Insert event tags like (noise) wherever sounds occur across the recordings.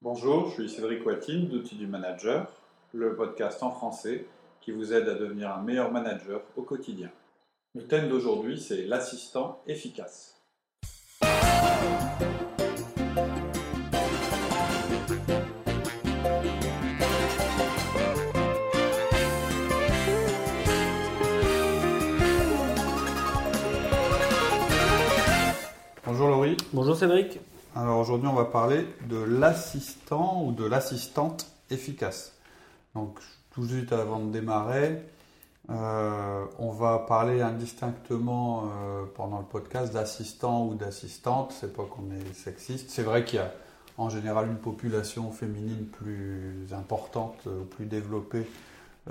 Bonjour, je suis Cédric Watine d'Outils du Manager, le podcast en français qui vous aide à devenir un meilleur manager au quotidien. Le thème d'aujourd'hui, c'est l'assistant efficace. Bonjour Laurie. Bonjour Cédric. Alors aujourd'hui, on va parler de l'assistant ou de l'assistante efficace. Donc tout de avant de démarrer, euh, on va parler indistinctement euh, pendant le podcast d'assistant ou d'assistante. C'est pas qu'on est sexiste. C'est vrai qu'il y a en général une population féminine plus importante, euh, plus développée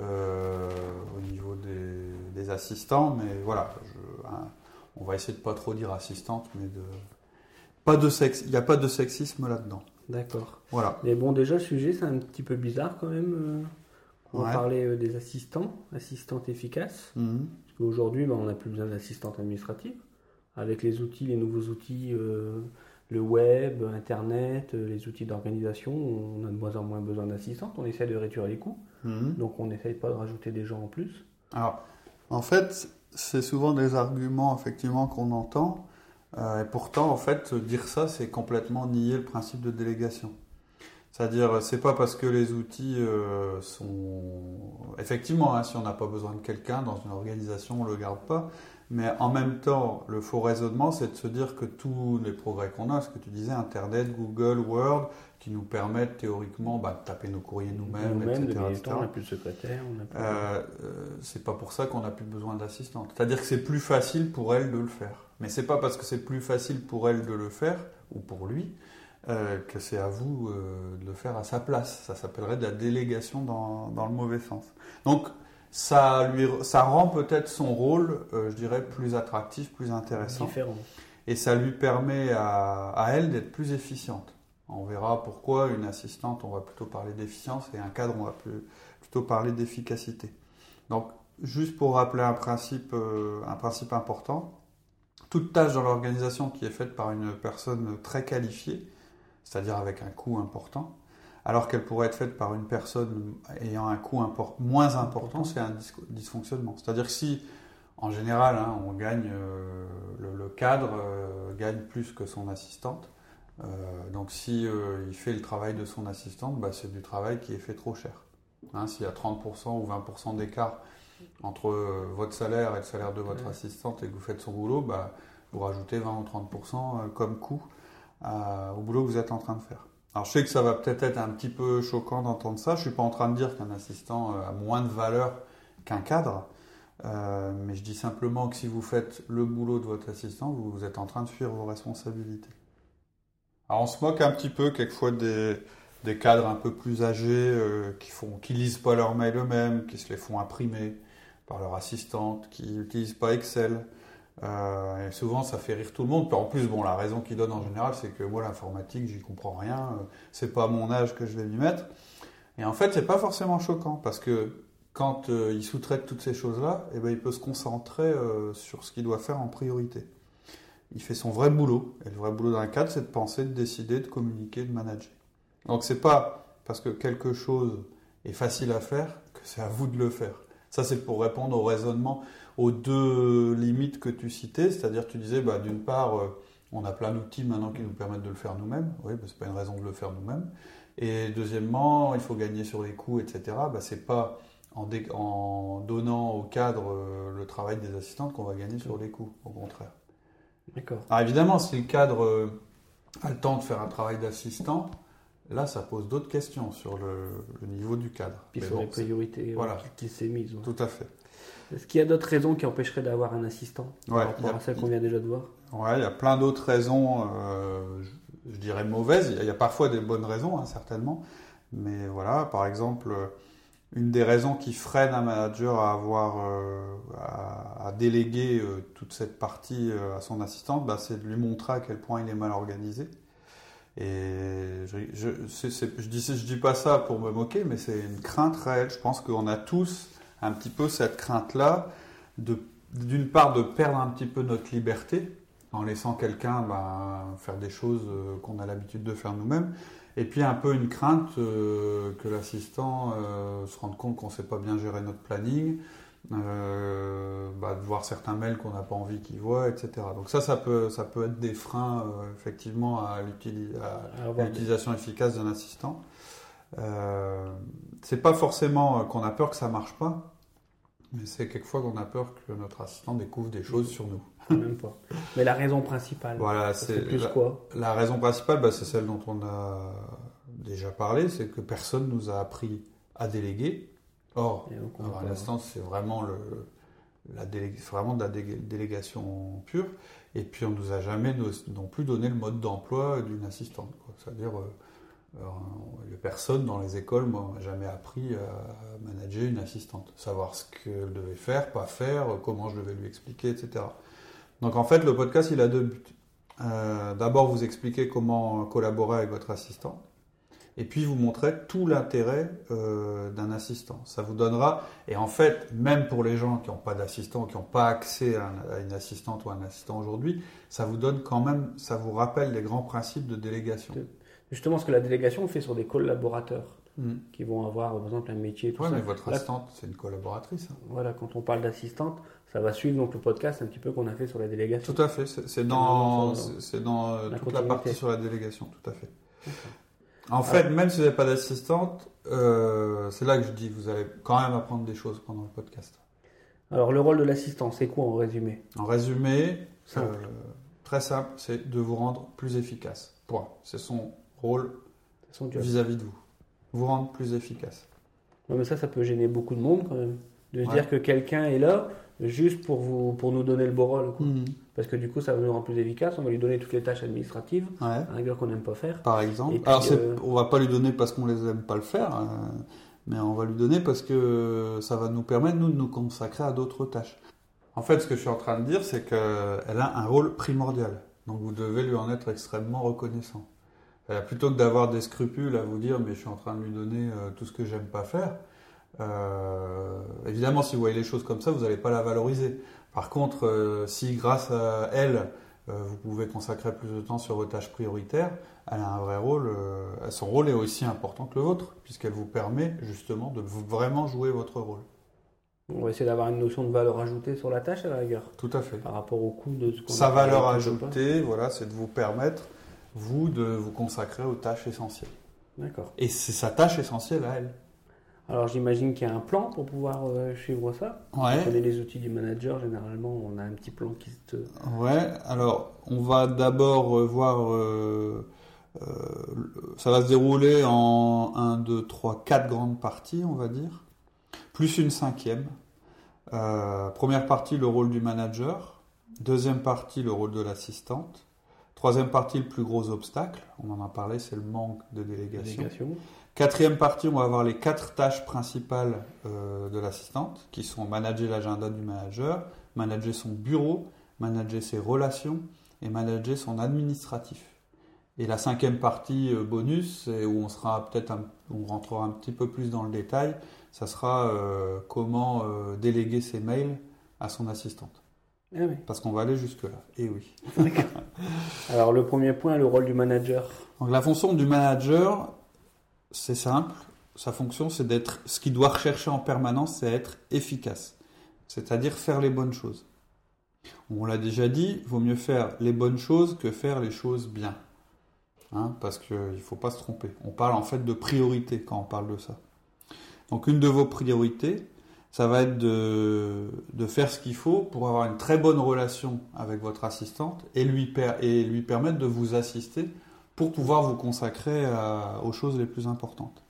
au niveau des, assistants. Mais voilà, hein, on va essayer de pas trop dire assistante, mais de pas de sexe. Il n'y a pas de sexisme là-dedans. D'accord. Voilà. Mais bon, déjà le sujet c'est un petit peu bizarre quand même. On va parler des assistants, assistantes efficaces. Mhm. Parce qu'aujourd'hui, ben, on n'a plus besoin d'assistantes administratives. Avec les outils, les nouveaux outils, le web, Internet, les outils d'organisation, on a de moins en moins besoin d'assistantes. On essaie de réduire les coûts. Mhm. Donc on n'essaye pas de rajouter des gens en plus. Alors, en fait, c'est souvent des arguments effectivement qu'on entend. Euh, et pourtant, en fait, dire ça, c'est complètement nier le principe de délégation. C'est-à-dire, c'est pas parce que les outils euh, sont. Effectivement, hein, si on n'a pas besoin de quelqu'un dans une organisation, on le garde pas. Mais en même temps, le faux raisonnement, c'est de se dire que tous les progrès qu'on a, ce que tu disais, Internet, Google, Word, qui nous permettent théoriquement bah, de taper nos courriers nous-mêmes, nous etc. on n'a plus de secrétaire. Plus... Euh, c'est pas pour ça qu'on n'a plus besoin d'assistante. C'est-à-dire que c'est plus facile pour elle de le faire. Mais c'est pas parce que c'est plus facile pour elle de le faire, ou pour lui, euh, que c'est à vous euh, de le faire à sa place. Ça s'appellerait de la délégation dans, dans, le mauvais sens. Donc, ça, lui, ça rend peut-être son rôle, euh, je dirais, plus attractif, plus intéressant. Différent. Et ça lui permet à, à elle d'être plus efficiente. On verra pourquoi une assistante, on va plutôt parler d'efficience, et un cadre, on va plus, plutôt parler d'efficacité. Donc, juste pour rappeler un principe, un principe important, toute tâche dans l'organisation qui est faite par une personne très qualifiée, c'est-à-dire avec un coût important, alors qu'elle pourrait être faite par une personne ayant un coût moins important, c'est un dysfonctionnement. C'est-à-dire que si, en général, hein, on gagne, euh, le, cadre euh, gagne plus que son assistante, euh, donc si il fait le travail de son assistante, bah, c'est du travail qui est fait trop cher. Hein, S'il y a 30% ou 20% d'écart entre votre salaire et le salaire de votre assistante et que vous faites son boulot, bah, vous rajoutez 20 ou 30% comme coût au boulot que vous êtes en train de faire. Alors je sais que ça va peut-être être un petit peu choquant d'entendre ça. Je suis pas en train de dire qu'un assistant euh, a moins de valeur qu'un cadre, euh, mais je dis simplement que si vous faites le boulot de votre assistant, vous, êtes en train de fuir vos responsabilités. Alors on se moque un petit peu quelquefois des, des cadres un peu plus âgés euh, qui font, qui lisent pas leurs mails eux-mêmes, qui se les font imprimer par leur assistante, qui n'utilisent pas Excel. Euh, et souvent, ça fait rire tout le monde. en plus, bon, la raison qu'il donne en général, c'est que moi, l'informatique, j'y comprends rien. Euh, c'est pas à mon âge que je vais m'y mettre. Et en fait, c'est pas forcément choquant parce que quand euh, il sous-traite toutes ces choses-là, eh ben, il peut se concentrer sur ce qu'il doit faire en priorité. Il fait son vrai boulot. Et le vrai boulot d'un cadre, c'est de penser, de décider, de communiquer, de manager. Donc, c'est pas parce que quelque chose est facile à faire que c'est à vous de le faire. Ça, c'est pour répondre au raisonnement aux deux limites que tu citais, c'est-à-dire tu disais, bah, d'une part, euh, on a plein d'outils maintenant qui nous permettent de le faire nous-mêmes, oui, bah, c'est pas une raison de le faire nous-mêmes. Et deuxièmement, il faut gagner sur les coûts, etc. Bah, c'est pas en, en, donnant au cadre euh, le travail des assistantes qu'on va gagner sur les coûts, au contraire. D'accord. Alors évidemment, si le cadre euh, a le temps de faire un travail d'assistant, Là, ça pose d'autres questions sur le, niveau du cadre. Puis sur les priorités voilà. qui s'est mise. Tout à fait. Est-ce qu'il y a d'autres raisons qui empêcheraient d'avoir un assistant ouais, par rapport à celles qu'on vient déjà de voir? Oui, il y a plein d'autres raisons, euh, je, dirais mauvaises. Il y, a, parfois des bonnes raisons, hein, certainement. Mais voilà, par exemple, une des raisons qui freine un manager à avoir euh, à, déléguer euh, toute cette partie à son assistante, bah, c'est de lui montrer à quel point il est mal organisé. Et je, je, je, dis, je dis pas ça pour me moquer, mais c'est une crainte réelle. Je pense qu'on a tous un petit peu cette crainte-là, d'une part de perdre un petit peu notre liberté en laissant quelqu'un ben, faire des choses euh, qu'on a l'habitude de faire nous-mêmes, Et puis un peu une crainte euh, que l'assistant euh, se rende compte qu'on ne sait pas bien gérer notre planning, euh, bah, de voir certains mails qu'on n'a pas envie qu'il voit, etc. Donc ça, ça peut, ça peut être des freins effectivement à l'utilisation efficace d'un assistant. C'est pas forcément qu'on a peur que ça marche pas, mais c'est quelquefois qu'on a peur que notre assistant découvre des choses sur nous. (laughs) Même pas. Mais la raison principale, voilà, c'est plus la, quoi La raison principale, bah, c'est celle dont on a déjà parlé, c'est que personne nous a appris à déléguer. Or, à l'instant, c'est vraiment le, la vraiment de la délégation pure. Et puis, on nous a jamais non plus donné le mode d'emploi d'une assistante. C'est-à-dire, euh, les personnes dans les écoles m'ont jamais appris à manager une assistante, savoir ce qu'elle devait faire, pas faire, comment je devais lui expliquer, etc. Donc en fait, le podcast, il a deux buts. Euh, d'abord, vous expliquer comment collaborer avec votre assistant, et puis vous montrer tout l'intérêt euh, d'un assistant. Ça vous donnera, et en fait, même pour les gens qui n'ont pas d'assistant, qui n'ont pas accès à, une assistante ou un assistant aujourd'hui, ça vous donne quand même, ça vous rappelle les grands principes de délégation justement ce que la délégation fait sur des collaborateurs hmm. qui vont avoir, par exemple, un métier. Oui, mais votre assistante, c'est une collaboratrice. Hein. Voilà, quand on parle d'assistante, ça va suivre donc le podcast un petit peu qu'on a fait sur la délégation. Tout à fait, c'est dans, c'est dans euh, toute la partie sur la délégation, tout à fait. En fait, même si vous n'avez pas d'assistante, euh, c'est là que je dis, vous allez quand même apprendre des choses pendant le podcast. Alors, le rôle de l'assistant, c'est quoi en résumé? En résumé, euh, très simple, c'est de vous rendre plus efficace. Point. C'est son rôle vis-à-vis de vous. Vous rendre plus efficace. mais ça, ça peut gêner beaucoup de monde quand même. De se dire que quelqu'un est là juste pour, vous, pour nous donner le beau rôle. Mhm. Parce que du coup, ça va nous rendre plus efficace. On va lui donner toutes les tâches administratives, ouais. un qu'on n'aime pas faire. Par exemple. Alors, euh, on va pas lui donner parce qu'on les aime pas le faire, euh, mais on va lui donner parce que ça va nous permettre, nous, de nous consacrer à d'autres tâches. En fait, ce que je suis en train de dire, c'est qu'elle a un rôle primordial. Donc, vous devez lui en être extrêmement reconnaissant. Euh, plutôt que d'avoir des scrupules à vous dire mais je suis en train de lui donner euh, tout ce que j'aime pas faire, euh, évidemment si vous voyez les choses comme ça, vous n'allez pas la valoriser. Par contre, si grâce à elle, vous pouvez consacrer plus de temps sur vos tâches prioritaires, elle a un vrai rôle, son rôle est aussi important que le vôtre, puisqu'elle vous permet justement de vraiment jouer votre rôle. On va essayer d'avoir une notion de valeur ajoutée sur la tâche à la rigueur. Tout à fait. Par rapport au coût de ce qu'on Sa valeur ajoutée, voilà, c'est de vous permettre vous, de vous consacrer aux tâches essentielles. D'accord. Et c'est sa tâche essentielle à elle. Alors j'imagine qu'il y a un plan pour pouvoir euh, suivre ça. Ouais. On les outils du manager, généralement on a un petit plan qui se... Ouais, alors on va d'abord euh, voir... Euh, ça va se dérouler en 1, 2, 3, 4 grandes parties, on va dire. Plus une cinquième. première partie, le rôle du manager. Deuxième partie, le rôle de l'assistante. Troisième partie, le plus gros obstacle, on en a parlé, c'est le manque de délégation. Quatrième partie, on va avoir les quatre tâches principales euh, de l'assistante, qui sont manager l'agenda du manager, manager son bureau, manager ses relations et manager son administratif. Et la cinquième partie euh, bonus, où on sera peut-être, on rentrera un petit peu plus dans le détail, ça sera euh, comment déléguer ses mails à son assistante. Ah Parce qu'on va aller jusque-là. Et eh oui. Alors, le premier point, le rôle du manager. Donc, la fonction du manager, c'est simple. Sa fonction, c'est d'être. Ce qu'il doit rechercher en permanence, c'est être efficace. C'est-à-dire faire les bonnes choses. On l'a déjà dit, vaut mieux faire les bonnes choses que faire les choses bien. Hein, parce qu'il ne faut pas se tromper. On parle en fait de priorité quand on parle de ça. Donc, une de vos priorités, ça va être de, de faire ce qu'il faut pour avoir une très bonne relation avec votre assistante et lui, et lui permettre de vous assister pour pouvoir vous consacrer aux choses les plus importantes.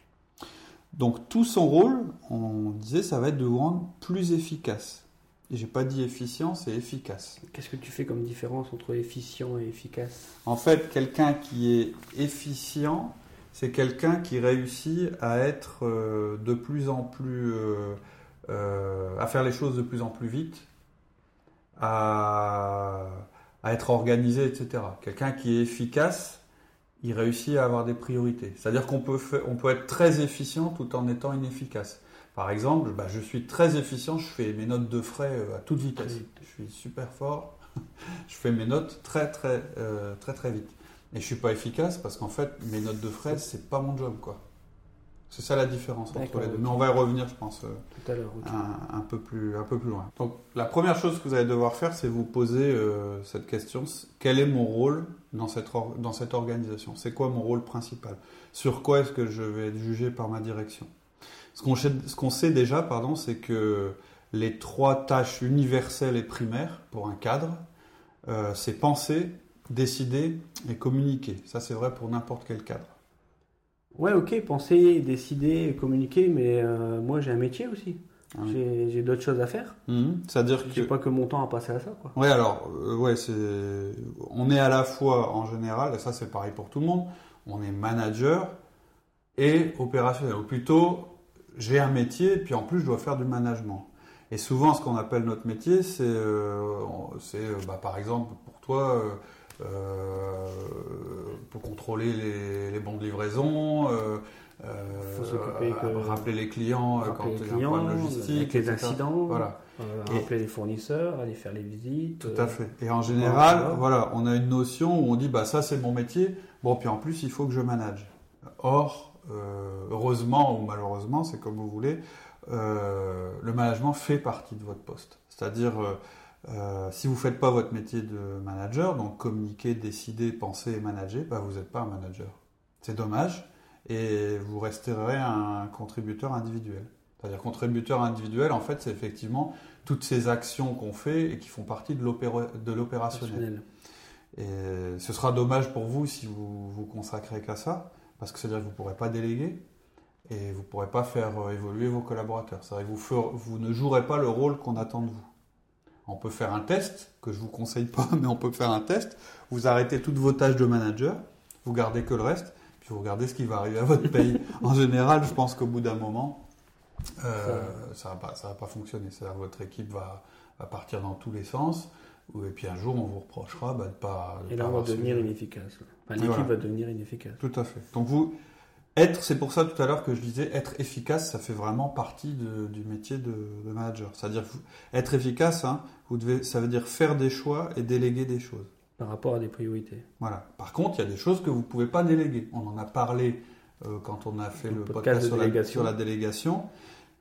Donc tout son rôle, on disait, ça va être de vous rendre plus efficace. Et j'ai pas dit efficient, c'est efficace. Qu'est-ce que tu fais comme différence entre efficient et efficace? En fait, quelqu'un qui est efficient, c'est quelqu'un qui réussit à être euh, de plus en plus euh, à faire les choses de plus en plus vite, à, être organisé, etc. Quelqu'un qui est efficace, il réussit à avoir des priorités. C'est-à-dire qu'on peut, on peut être très efficient tout en étant inefficace. Par exemple, bah, je suis très efficient, je fais mes notes de frais euh, à toute vitesse. Je suis super fort, (laughs) je fais mes notes très très euh, très très vite. Et je suis pas efficace parce qu'en fait, mes notes de frais, c'est pas mon job, quoi. C'est ça la différence entre les deux. Mais on va y revenir, je pense, euh, Tout à un, un peu plus, un peu plus loin. Donc, la première chose que vous allez devoir faire, c'est vous poser euh, cette question quel est mon rôle dans cette, or- dans cette organisation? C'est quoi mon rôle principal? Sur quoi est-ce que je vais être jugé par ma direction? Ce qu'on sait, sait déjà, pardon, c'est que les trois tâches universelles et primaires pour un cadre, euh, c'est penser, décider et communiquer. Ça, c'est vrai pour n'importe quel cadre. Ouais, ok, penser, décider, communiquer, mais euh, moi j'ai un métier aussi. Ah oui. J'ai d'autres choses à faire. Mhm. C'est-à-dire que J'ai pas que mon temps à passer à ça, quoi. Ouais, alors, euh, ouais, c'est, on est à la fois en général, et ça c'est pareil pour tout le monde, on est manager et opérationnel. Ou plutôt, j'ai un métier, puis en plus je dois faire du management. Et souvent, ce qu'on appelle notre métier, c'est, euh, euh, bah, par exemple, pour toi, pour contrôler les, les bons de livraison, euh, euh, Faut s'occuper que- rappeler les clients euh, quand Rappeler il les y a un problème logistique, les etc. incidents, Voilà. euh, Et- rappeler les fournisseurs, aller faire les visites. Tout euh, à fait. Et en général, voilà. voilà, on a une notion où on dit bah ça c'est mon métier. Bon puis en plus il faut que je manage. Or, euh, heureusement ou malheureusement, c'est comme vous voulez, euh, le management fait partie de votre poste. C'est-à-dire euh, euh, si vous faites pas votre métier de manager, donc communiquer, décider, penser et manager, bah vous n'êtes pas un manager. C'est dommage et vous resterez un contributeur individuel. C'est-à-dire contributeur individuel, en fait, c'est effectivement toutes ces actions qu'on fait et qui font partie de l'opéra- de l'opérationnel. Et ce sera dommage pour vous si vous vous consacrez qu'à ça, parce que c'est-à-dire que vous ne pourrez pas déléguer et vous ne pourrez pas faire euh, évoluer vos collaborateurs. C'est-à-dire que vous ne jouerez pas le rôle qu'on attend de vous. On peut faire un test, que je ne vous conseille pas, (laughs) mais on peut faire un test. Vous arrêtez toutes vos tâches de manager, vous gardez que le reste, puis vous regardez ce qui va arriver à votre (laughs) pays. en général, je pense qu'au bout d'un moment, euh, ça ne va, pas- ça va pas fonctionner. Votre équipe va, va partir dans tous les sens. Et puis un jour, on vous reprochera bah, de pas. de Et pas là, on va devenir inefficace. Enfin, L'équipe voilà. va devenir inefficace. Tout à fait. Donc vous, être, c'est pour ça tout à l'heure que je disais, être efficace, ça fait vraiment partie de- du métier de, de manager. C'est-à-dire être efficace, hein, vous devez, ça veut dire faire des choix et déléguer des choses. Par rapport à des priorités. Voilà. Par contre, il y a des choses que vous ne pouvez pas déléguer. On en a parlé euh, quand on a fait Le le podcast podcast, de sur, la, délégation. sur la délégation.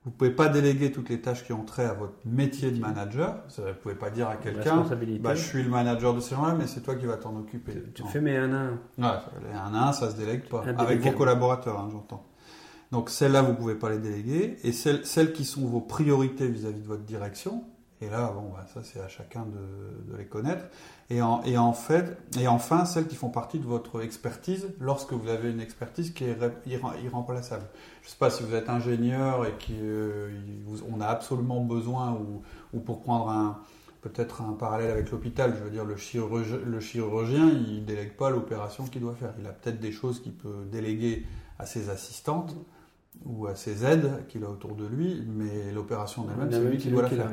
Vous ne pouvez pas déléguer toutes les tâches qui ont trait à votre métier de manager. Vous ne pouvez pas dire à quelqu'un, bah, je suis le manager de ces gens-là, mais c'est toi qui vas t'en occuper. Tu, tu fais mes 1 à 1. Ouais, les un à un, ça se délègue pas. Avec vos collaborateurs, hein, j'entends. Donc celles-là, vous pouvez pas les déléguer. Et celles, celles qui sont vos priorités vis-à-vis de votre direction, et là, bon, bah, ça c'est à chacun de, les connaître. Et, en, fait, et enfin, celles qui font partie de votre expertise, lorsque vous avez une expertise qui est irremplaçable. Je sais pas si vous êtes ingénieur et qu'on a absolument besoin, ou, ou pour prendre peut-être un parallèle avec l'hôpital, je veux dire, le chirurgien, le chirurgien il délègue pas l'opération qu'il doit faire. Il a peut-être des choses qu'il peut déléguer à ses assistantes ou à ses aides qu'il a autour de lui, mais l'opération en elle-même, c'est lui qui doit la faire.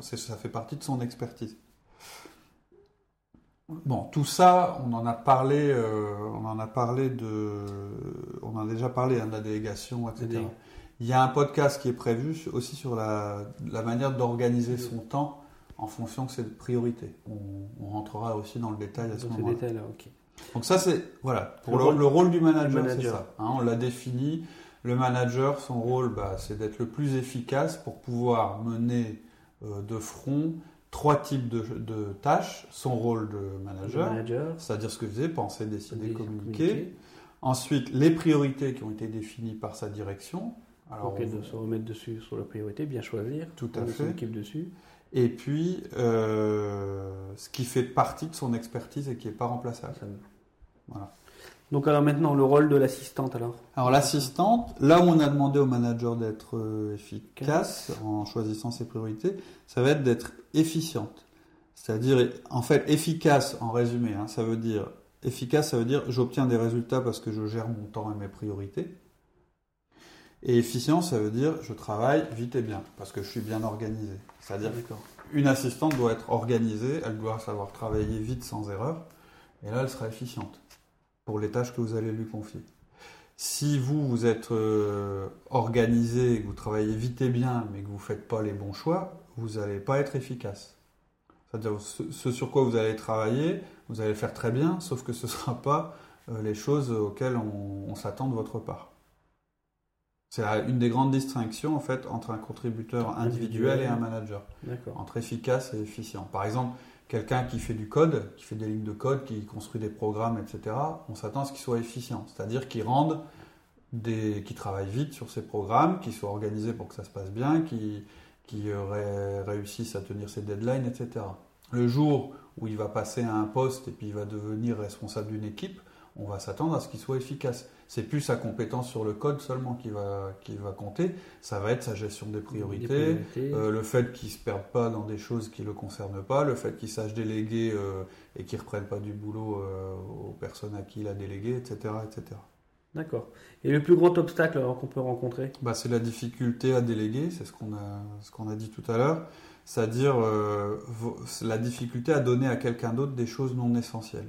Ça, fait partie de son expertise. Bon, tout ça, on en a parlé, euh, on en a parlé de, on en a déjà parlé hein, de la délégation, etc. Délé- Il y a un podcast qui est prévu aussi sur la, la manière d'organiser son temps en fonction de ses priorités. On, on rentrera aussi dans le détail à ce moment-là. détails-là, ok. Donc ça c'est voilà pour Le le, rôle- le rôle du manager, c'est ça. hein, on l'a défini. Le manager, son rôle, bah, c'est d'être le plus efficace pour pouvoir mener euh, de front trois types de, de tâches. Son rôle de manager, manager, c'est-à-dire ce que je disais, penser, décider, communiquer. Ensuite, les priorités qui ont été définies par sa direction. Alors, Ok, de se remettre dessus sur la priorité, bien choisir. Tout à On fait. équipe dessus. Et puis, euh, ce qui fait partie de son expertise et qui n'est pas remplaçable. Voilà. Donc alors maintenant, le rôle de l'assistante alors Alors l'assistante, là où on a demandé au manager d'être euh, efficace en choisissant ses priorités, ça va être d'être efficiente. C'est-à-dire, en fait, efficace en résumé, hein, ça veut dire efficace, ça veut dire j'obtiens des résultats parce que je gère mon temps et mes priorités. Et efficient, ça veut dire je travaille vite et bien parce que je suis bien organisé. C'est-à-dire D'accord. une assistante doit être organisée, elle doit savoir travailler vite sans erreur, et là elle sera efficiente pour les tâches que vous allez lui confier. Si vous, vous êtes euh, organisé, que vous travaillez vite et bien, mais que vous ne faites pas les bons choix, vous n'allez pas être efficace. C'est-à-dire ce, ce sur quoi vous allez travailler, vous allez le faire très bien, sauf que ce ne (laughs) sera pas euh, les choses auxquelles on, s'attend de votre part. C'est une des grandes distinctions en fait entre un contributeur individuel et un manager. Entre efficace et efficient. Par exemple, quelqu'un qui fait du code, qui fait des lignes de code, qui construit des programmes, etc., on s'attend à ce qu'il soit efficient. C'est-à-dire qu'il rende des, qui travaille vite sur ses programmes, qui soit organisé pour que ça se passe bien, qui, qui réussisse à tenir ses deadlines, etc. Le jour où il va passer à un poste et puis il va devenir responsable d'une équipe, on va s'attendre à ce qu'il soit efficace. C'est plus sa compétence sur le code seulement qui va, qui va compter, ça va être sa gestion des priorités, euh, le fait qu'il ne se perde pas dans des choses qui ne le concernent pas, le fait qu'il sache déléguer euh, et qu'il ne reprenne pas du boulot euh, aux personnes à qui il a délégué, etc. etc. D'accord. Et le plus grand obstacle qu'on peut rencontrer? Bah, C'est la difficulté à déléguer, c'est ce qu'on a, ce qu'on a dit tout à l'heure, c'est-à-dire la difficulté à donner à quelqu'un d'autre des choses non essentielles.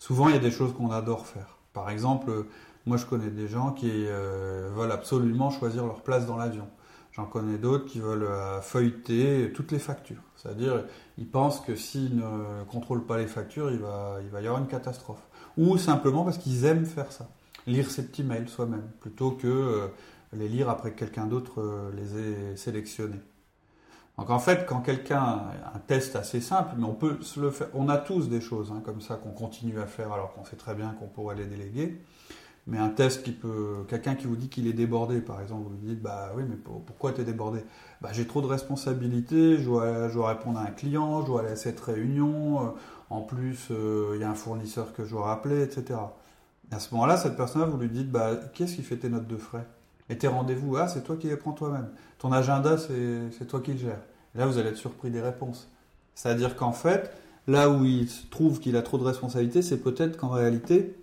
Souvent, il y a des choses qu'on adore faire. Par exemple, moi, je connais des gens qui euh, veulent absolument choisir leur place dans l'avion. J'en connais d'autres qui veulent euh, feuilleter toutes les factures. C'est-à-dire, ils pensent que s'ils ne contrôlent pas les factures, il va, y avoir une catastrophe. Ou simplement parce qu'ils aiment faire ça. Lire ses petits mails soi-même, plutôt que euh, les lire après que quelqu'un d'autre les ait sélectionnés. Donc en fait, quand quelqu'un un test assez simple, mais on peut se le faire, on a tous des choses hein, comme ça qu'on continue à faire alors qu'on sait très bien qu'on pourrait les déléguer. Mais un test qui peut, quelqu'un qui vous dit qu'il est débordé, par exemple, vous lui dites bah oui, mais pourquoi tu es débordé? Bah j'ai trop de responsabilités, je dois, répondre à un client, je dois aller à cette réunion, euh, en plus euh, il y a un fournisseur que je dois rappeler, etc. à ce moment-là, cette personne-là, vous lui dites bah quest ce qui fait tes notes de frais? Et tes rendez-vous, ah, c'est toi qui les prends toi-même. Ton agenda, c'est toi qui le gères. Et là, vous allez être surpris des réponses. C'est-à-dire qu'en fait, là où il trouve qu'il a trop de responsabilités, c'est peut-être qu'en réalité,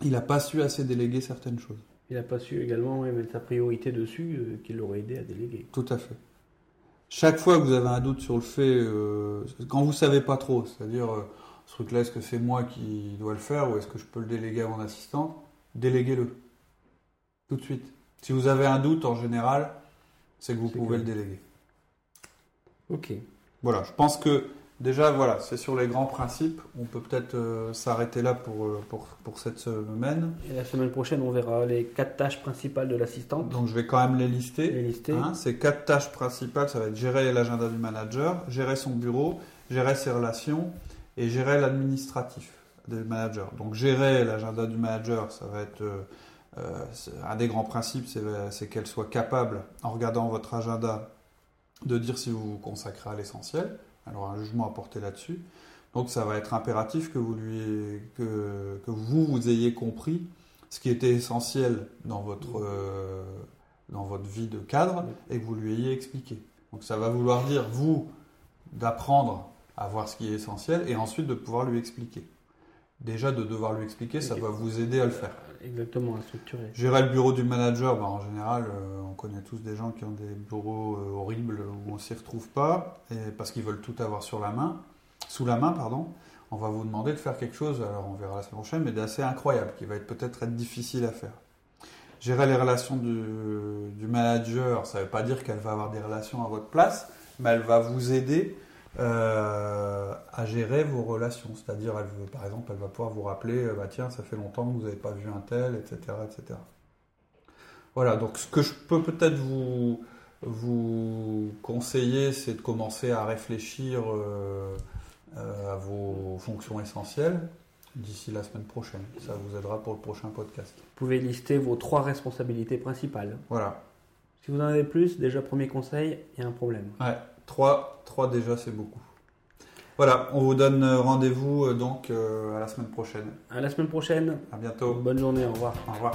il n'a pas su assez déléguer certaines choses. Il n'a pas su également mettre sa priorité dessus, euh, qui l'aurait aidé à déléguer. Tout à fait. Chaque fois que vous avez un doute sur le fait, euh, quand vous ne savez pas trop, c'est-à-dire euh, ce truc-là, est-ce que c'est moi qui dois le faire ou est-ce que je peux le déléguer à mon assistant Déléguez-le. Tout de suite. Si vous avez un doute, en général, c'est que vous pouvez le déléguer. Ok. Voilà, je pense que déjà, voilà, c'est sur les grands principes. On peut peut-être euh, s'arrêter là pour, euh, pour, pour, cette semaine. Et la semaine prochaine, on verra les quatre tâches principales de l'assistante. Donc, je vais quand même les lister. Les lister. Hein. ces quatre tâches principales, ça va être gérer l'agenda du manager, gérer son bureau, gérer ses relations et gérer l'administratif du manager. Donc, gérer l'agenda du manager, ça va être... Euh, un des grands principes, c'est qu'elle soit capable, en regardant votre agenda, de dire si vous vous consacrez à l'essentiel. Alors un jugement à porter là-dessus. Donc ça va être impératif que vous, lui, que, que, vous, vous ayez compris ce qui était essentiel dans votre, euh, dans votre vie de cadre et que vous lui ayez expliqué. Donc ça va vouloir dire, vous, d'apprendre à voir ce qui est essentiel et ensuite de pouvoir lui expliquer. Déjà, de devoir lui expliquer, ça va vous aider à le faire. Exactement, à structurer. Gérer le bureau du manager, bah, en général, euh, on connaît tous des gens qui ont des bureaux euh, horribles où on ne s'y retrouve pas, et parce qu'ils veulent tout avoir sur la main, sous la main, pardon. On va vous demander de faire quelque chose, alors on verra la semaine prochaine, mais d'assez incroyable, qui va être peut-être être difficile à faire. Gérer les relations du, du manager, ça ne veut pas dire qu'elle va avoir des relations à votre place, mais elle va vous aider euh, à gérer vos relations. C'est-à-dire, elle par exemple, elle va pouvoir vous rappeler, euh, bah, tiens, ça fait longtemps que vous n'avez pas vu un tel, etc., etc. Voilà, donc ce que je peux peut-être vous, vous conseiller, c'est de commencer à réfléchir euh, à vos fonctions essentielles d'ici la semaine prochaine. Ça vous aidera pour le prochain podcast. Vous pouvez lister vos trois responsabilités principales. Voilà. Si vous en avez plus, déjà premier conseil, il y a un problème. Ouais. 3, 3 déjà, c'est beaucoup. Voilà, on vous donne rendez-vous euh, donc euh, à la semaine prochaine. À la semaine prochaine. À bientôt. Bonne journée, au revoir. Au revoir.